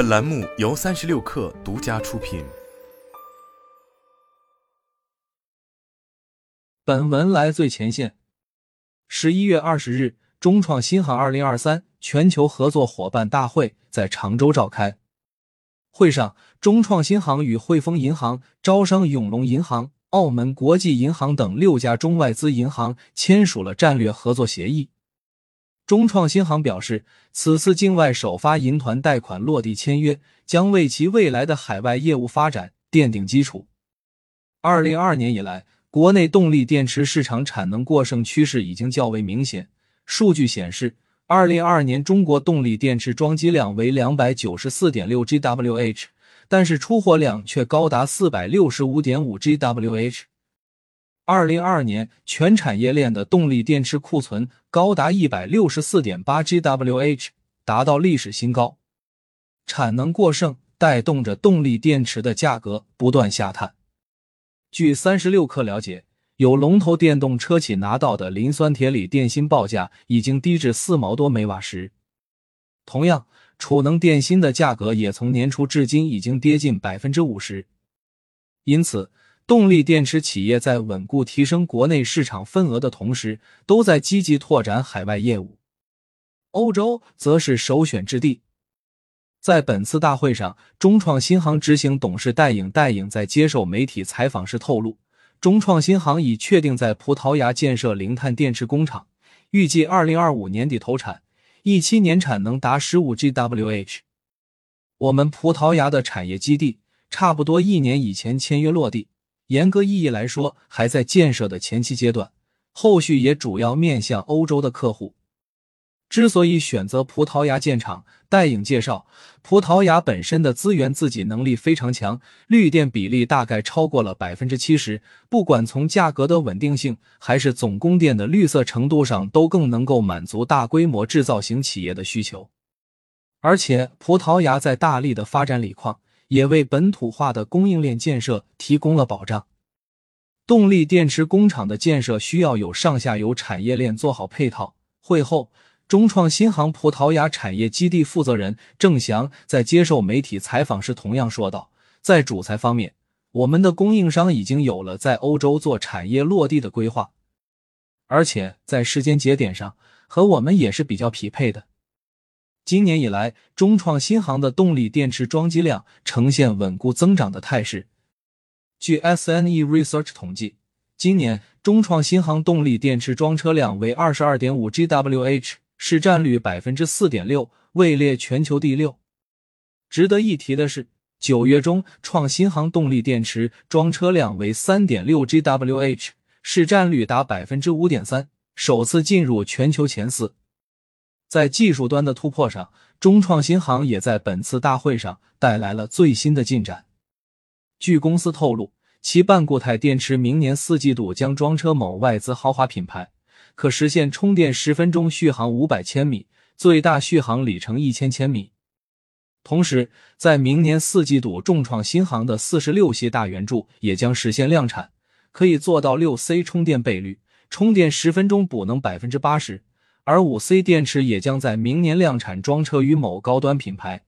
本栏目由三十六氪独家出品。本文来最前线。十一月二十日，中创新航二零二三全球合作伙伴大会在常州召开。会上，中创新航与汇丰银行、招商永隆银行、澳门国际银行等六家中外资银行签署了战略合作协议。中创新航表示，此次境外首发银团贷款落地签约，将为其未来的海外业务发展奠定基础。二零二二年以来，国内动力电池市场产能过剩趋势已经较为明显。数据显示，二零二二年中国动力电池装机量为两百九十四点六 GWh，但是出货量却高达四百六十五点五 GWh。二零二二年全产业链的动力电池库存高达一百六十四点八 GWh，达到历史新高。产能过剩带动着动力电池的价格不断下探。据三十六氪了解，有龙头电动车企拿到的磷酸铁锂电芯报价已经低至四毛多每瓦时。同样，储能电芯的价格也从年初至今已经跌近百分之五十。因此。动力电池企业在稳固提升国内市场份额的同时，都在积极拓展海外业务。欧洲则是首选之地。在本次大会上，中创新航执行董事戴颖戴颖在接受媒体采访时透露，中创新航已确定在葡萄牙建设零碳电池工厂，预计二零二五年底投产，一七年产能达十五 GWh。我们葡萄牙的产业基地差不多一年以前签约落地。严格意义来说，还在建设的前期阶段，后续也主要面向欧洲的客户。之所以选择葡萄牙建厂，戴颖介绍，葡萄牙本身的资源自给能力非常强，绿电比例大概超过了百分之七十，不管从价格的稳定性，还是总供电的绿色程度上，都更能够满足大规模制造型企业的需求。而且，葡萄牙在大力的发展锂矿。也为本土化的供应链建设提供了保障。动力电池工厂的建设需要有上下游产业链做好配套。会后，中创新航葡萄牙产业基地负责人郑翔在接受媒体采访时同样说道：“在主材方面，我们的供应商已经有了在欧洲做产业落地的规划，而且在时间节点上和我们也是比较匹配的。”今年以来，中创新航的动力电池装机量呈现稳固增长的态势。据 SNE Research 统计，今年中创新航动力电池装车量为二十二点五 GWh，市占率百分之四点六，位列全球第六。值得一提的是，九月中创新航动力电池装车量为三点六 GWh，市占率达百分之五点三，首次进入全球前四。在技术端的突破上，中创新航也在本次大会上带来了最新的进展。据公司透露，其半固态电池明年四季度将装车某外资豪华品牌，可实现充电十分钟续航五百千米，最大续航里程一千千米。同时，在明年四季度，重创新航的四十六系大圆柱也将实现量产，可以做到六 C 充电倍率，充电十分钟补能百分之八十。而五 C 电池也将在明年量产，装车于某高端品牌。